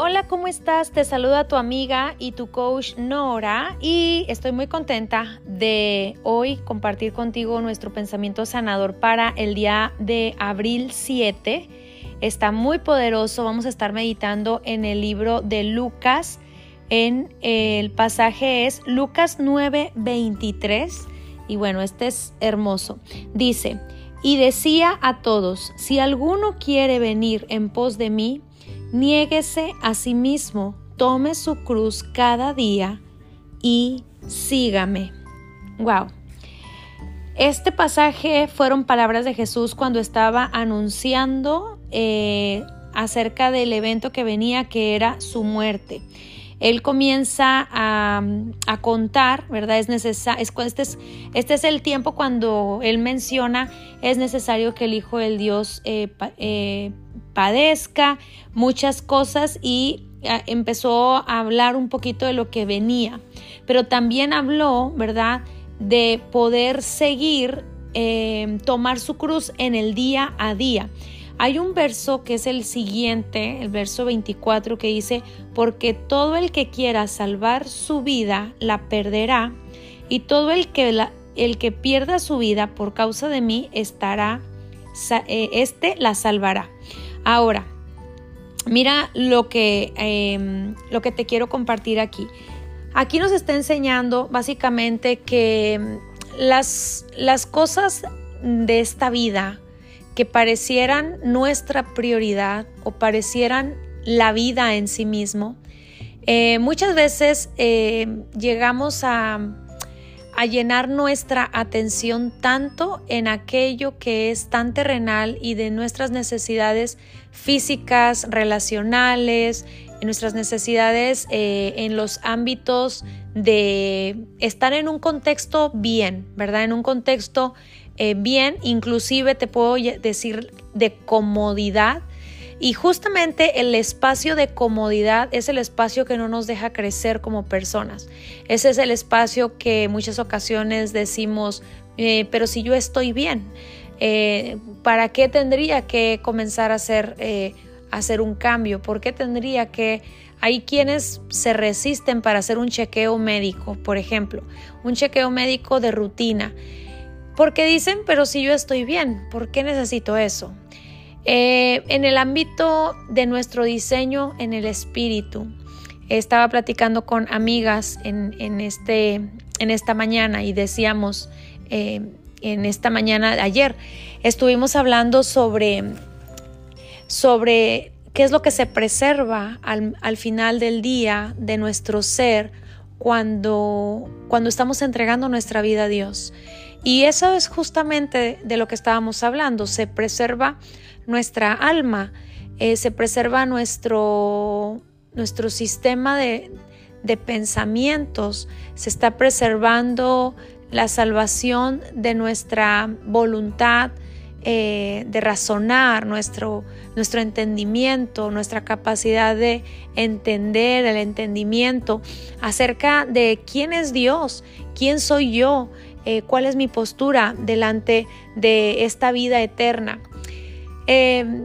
Hola, ¿cómo estás? Te saluda tu amiga y tu coach Nora y estoy muy contenta de hoy compartir contigo nuestro pensamiento sanador para el día de abril 7. Está muy poderoso, vamos a estar meditando en el libro de Lucas. En el pasaje es Lucas 9:23 y bueno, este es hermoso. Dice, y decía a todos, si alguno quiere venir en pos de mí, Niéguese a sí mismo, tome su cruz cada día y sígame. Wow. Este pasaje fueron palabras de Jesús cuando estaba anunciando eh, acerca del evento que venía, que era su muerte. Él comienza a, contar, ¿verdad? Es necesario, este, es, este es el tiempo cuando él menciona, es necesario que el Hijo del Dios eh, eh, padezca, muchas cosas y ah, empezó a hablar un poquito de lo que venía, pero también habló, ¿verdad?, de poder seguir, em, tomar su cruz en el día a día. Hay un verso que es el siguiente, el verso 24, que dice, porque todo el que quiera salvar su vida la perderá, y todo el que, el que pierda su vida por causa de mí estará, eh, este la salvará. Ahora, mira lo que, em, lo que te quiero compartir aquí. Aquí nos está enseñando básicamente que em, las, las cosas de esta vida que parecieran nuestra prioridad o parecieran la vida en sí mismo, eh, muchas veces em, llegamos a, a llenar nuestra atención tanto en aquello que es tan terrenal y de nuestras necesidades físicas, relacionales, en nuestras necesidades eh, en los ámbitos de estar en un contexto bien, ¿verdad? En un contexto eh, bien, inclusive te puedo decir de comodidad, y justamente el espacio de comodidad es el espacio que no nos deja crecer como personas. Ese es el espacio que muchas ocasiones decimos, eh, pero si yo estoy bien, eh, ¿para qué tendría que comenzar a hacer, eh, hacer un cambio? ¿Por qué tendría que... Hay quienes se resisten para hacer un chequeo médico, por ejemplo, un chequeo médico de rutina. Porque dicen, pero si yo estoy bien, ¿por qué necesito eso? Eh, en el ámbito de nuestro diseño en el espíritu, estaba platicando con amigas en, este, en esta mañana y decíamos, eh, en esta mañana, ayer, estuvimos hablando sobre, sobre qué es lo que se preserva al, al final del día de nuestro ser cuando, cuando estamos entregando nuestra vida a Dios. Y eso es justamente de lo que estábamos hablando, se preserva nuestra alma, eh, se preserva nuestro, nuestro sistema de, pensamientos, se está preservando la salvación de nuestra voluntad eh, de razonar, nuestro, nuestro entendimiento, nuestra capacidad de entender, el entendimiento acerca de quién es Dios, quién soy yo, eh, cuál es mi postura delante de esta vida eterna. Em,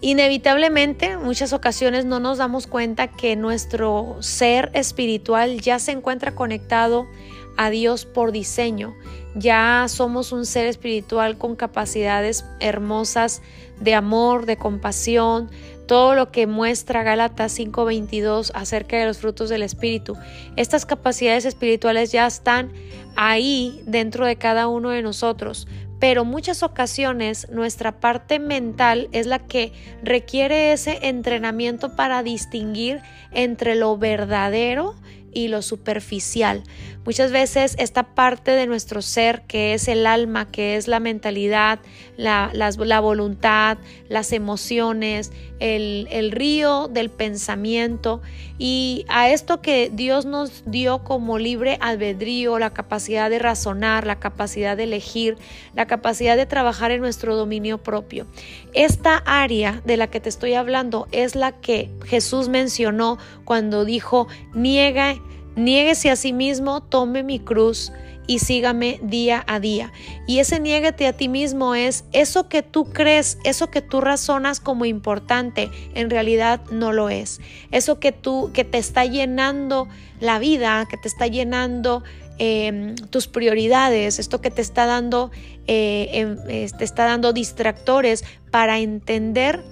inevitablemente, muchas ocasiones no nos damos cuenta que nuestro ser espiritual ya se encuentra conectado a Dios por diseño. Ya somos un ser espiritual con capacidades hermosas de amor, de compasión, todo lo que muestra Gálatas 5:22 acerca de los frutos del Espíritu. Estas capacidades espirituales ya están ahí dentro de cada uno de nosotros, pero muchas ocasiones nuestra parte mental es la que requiere ese entrenamiento para distinguir entre lo verdadero y lo superficial. Muchas veces esta parte de nuestro ser, que es el alma, que es la mentalidad, la, la, voluntad, las emociones, el, el, río del pensamiento, y a esto que Dios nos dio como libre albedrío, la capacidad de razonar, la capacidad de elegir, la capacidad de trabajar en nuestro dominio propio. Esta área de la que te estoy hablando es la que Jesús mencionó cuando dijo, niega Niéguese a sí mismo, tome mi cruz y sígame día a día. Y ese niégate a ti mismo es eso que tú crees, eso que tú razonas como importante, en realidad no lo es. Eso que tú, que te está llenando la vida, que te está llenando em, tus prioridades, esto que te está dando, eh, em, te está dando distractores para entender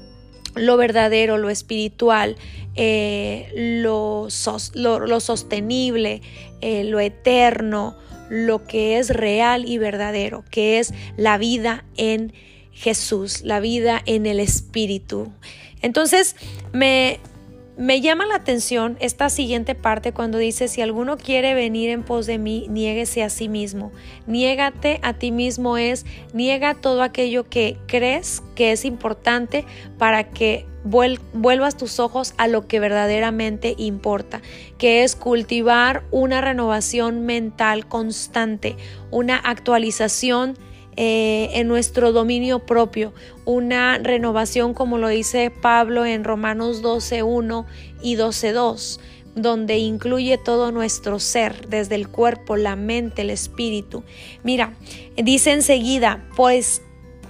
lo verdadero, lo espiritual, eh, lo, sostenible, eh, lo eterno, lo que es real y verdadero, que es la vida en Jesús, la vida en el Espíritu. Entonces, me, me llama la atención esta siguiente parte cuando dice, si alguno quiere venir en pos de mí, niéguese a sí mismo. Niégate a ti mismo es, niega todo aquello que crees que es importante para que vuelvas tus ojos a lo que verdaderamente importa, que es cultivar una renovación mental constante, una actualización eh, en nuestro dominio propio, una renovación como lo dice Pablo en Romanos 12.1 y 12.2 donde incluye todo nuestro ser, desde el cuerpo, la mente, el espíritu. Mira, dice enseguida, pues,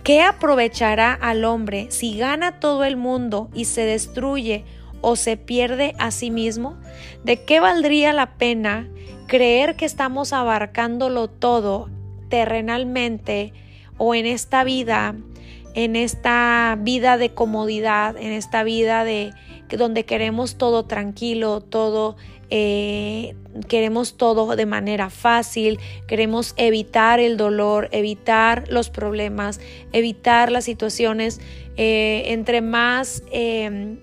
¿qué aprovechará al hombre si gana todo el mundo y se destruye o se pierde a sí mismo? ¿De qué valdría la pena creer que estamos abarcándolo todo terrenalmente o en esta vida, en esta vida de comodidad, en esta vida de donde queremos todo tranquilo, todo eh, queremos todo de manera fácil, queremos evitar el dolor, evitar los problemas, evitar las situaciones. Eh, entre más eh,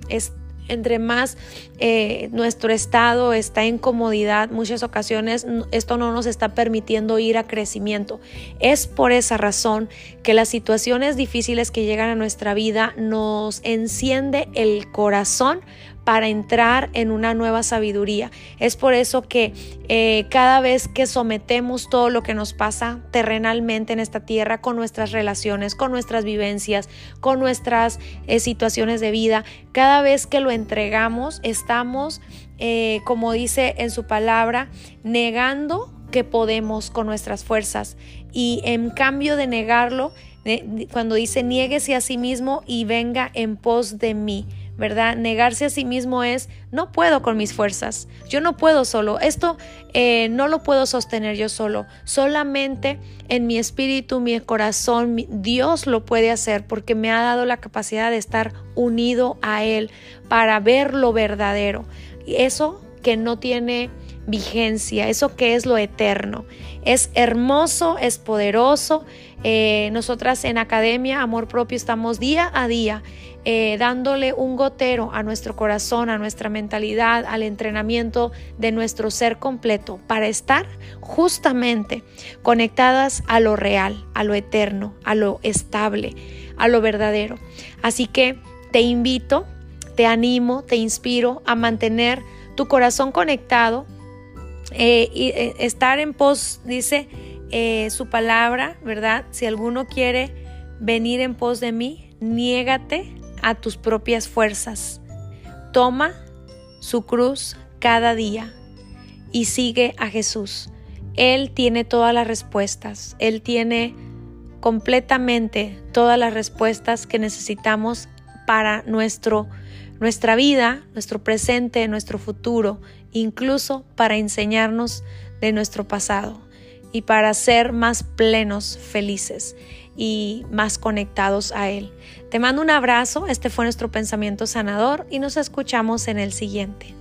entre más eh, nuestro estado está en comodidad, muchas ocasiones esto no nos está permitiendo ir a crecimiento. Es por esa razón que las situaciones difíciles que llegan a nuestra vida nos enciende el corazón para entrar en una nueva sabiduría. Es por eso que eh, cada vez que sometemos todo lo que nos pasa terrenalmente en esta tierra con nuestras relaciones, con nuestras vivencias, con nuestras eh, situaciones de vida, cada vez que lo entregamos, estamos, eh, como dice en su palabra, negando que podemos con nuestras fuerzas. Y en cambio de negarlo, cuando dice niéguese a sí mismo y venga en pos de mí. ¿Verdad? Negarse a sí mismo es, no puedo con mis fuerzas, yo no puedo solo, esto eh, no lo puedo sostener yo solo, solamente en mi espíritu, mi corazón, Dios lo puede hacer porque me ha dado la capacidad de estar unido a Él para ver lo verdadero. Eso que no tiene vigencia, eso que es lo eterno. Es hermoso, es poderoso. Eh, nosotras en Academia Amor Propio estamos día a día eh, dándole un gotero a nuestro corazón, a nuestra mentalidad, al entrenamiento de nuestro ser completo para estar justamente conectadas a lo real, a lo eterno, a lo estable, a lo verdadero. Así que te invito, te animo, te inspiro a mantener tu corazón conectado eh, y eh, estar en pos, dice su palabra, ¿verdad? Si alguno quiere venir en pos de mí, niégate a tus propias fuerzas. Toma su cruz cada día y sigue a Jesús. Él tiene todas las respuestas. Él tiene completamente todas las respuestas que necesitamos para nuestro, nuestra vida, nuestro presente, nuestro futuro, incluso para enseñarnos de nuestro pasado y para ser más plenos, felices y más conectados a Él. Te mando un abrazo, este fue nuestro pensamiento sanador y nos escuchamos en el siguiente.